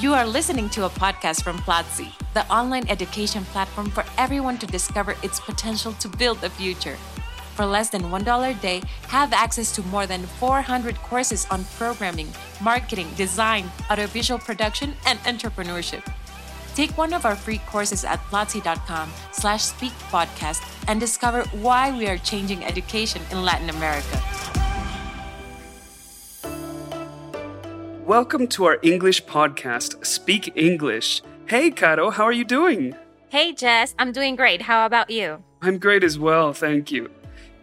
You are listening to a podcast from Platzi, the online education platform for everyone to discover its potential to build the future. For less than $1 a day, have access to more than 400 courses on programming, marketing, design, audiovisual production, and entrepreneurship. Take one of our free courses at platzi.com slash speak podcast and discover why we are changing education in Latin America. Welcome to our English podcast, Speak English. Hey, Caro, how are you doing? Hey, Jess, I'm doing great. How about you? I'm great as well, thank you.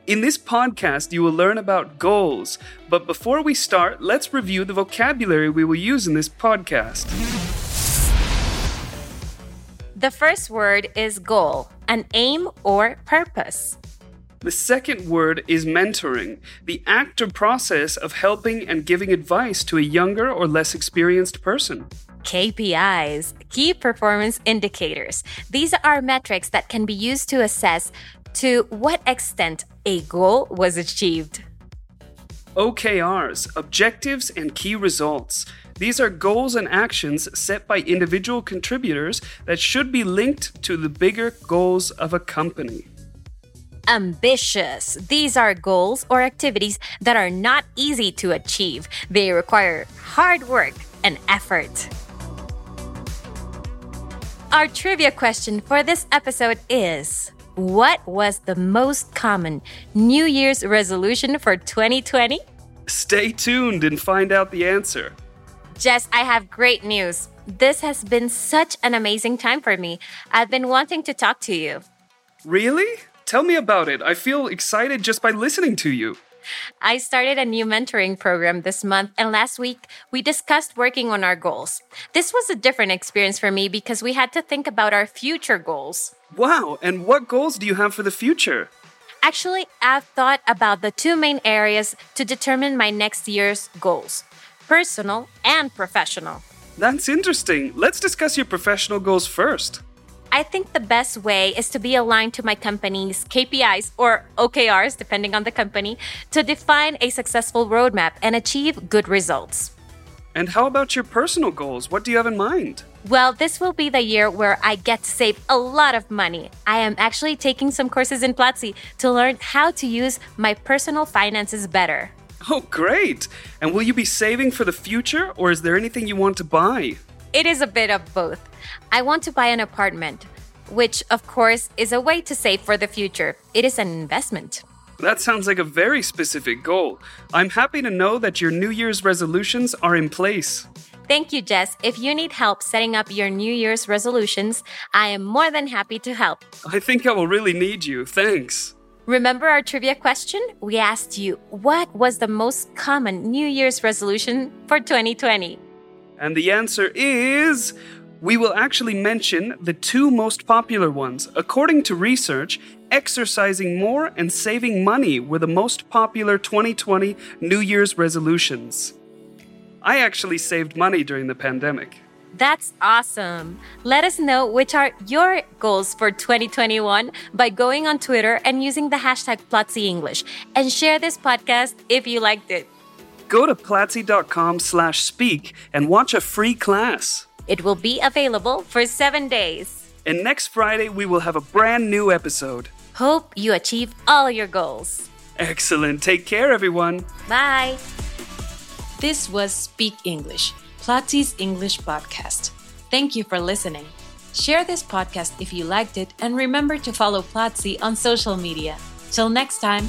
In this podcast, you will learn about goals. But before we start, let's review the vocabulary we will use in this podcast. The first word is goal, an aim or purpose. The second word is mentoring, the act or process of helping and giving advice to a younger or less experienced person. KPIs, key performance indicators. These are metrics that can be used to assess to what extent a goal was achieved. OKRs, objectives and key results. These are goals and actions set by individual contributors that should be linked to the bigger goals of a company ambitious. These are goals or activities that are not easy to achieve. They require hard work and effort. Our trivia question for this episode is What was the most common New Year's resolution for 2020? Stay tuned and find out the answer. Jess, I have great news. This has been such an amazing time for me. I've been wanting to talk to you. Really? Tell me about it. I feel excited just by listening to you. I started a new mentoring program this month, and last week we discussed working on our goals. This was a different experience for me because we had to think about our future goals. Wow, and what goals do you have for the future? Actually, I've thought about the two main areas to determine my next year's goals personal and professional. That's interesting. Let's discuss your professional goals first. I think the best way is to be aligned to my company's KPIs or OKRs, depending on the company, to define a successful roadmap and achieve good results. And how about your personal goals? What do you have in mind? Well, this will be the year where I get to save a lot of money. I am actually taking some courses in Platzi to learn how to use my personal finances better. Oh, great! And will you be saving for the future, or is there anything you want to buy? It is a bit of both. I want to buy an apartment, which, of course, is a way to save for the future. It is an investment. That sounds like a very specific goal. I'm happy to know that your New Year's resolutions are in place. Thank you, Jess. If you need help setting up your New Year's resolutions, I am more than happy to help. I think I will really need you. Thanks. Remember our trivia question? We asked you, what was the most common New Year's resolution for 2020? And the answer is we will actually mention the two most popular ones. According to research, exercising more and saving money were the most popular 2020 New Year's resolutions. I actually saved money during the pandemic. That's awesome. Let us know which are your goals for 2021 by going on Twitter and using the hashtag Platzi English and share this podcast if you liked it. Go to platzi.com slash speak and watch a free class. It will be available for seven days. And next Friday, we will have a brand new episode. Hope you achieve all your goals. Excellent. Take care, everyone. Bye. This was Speak English, Platzi's English podcast. Thank you for listening. Share this podcast if you liked it and remember to follow Platzi on social media. Till next time.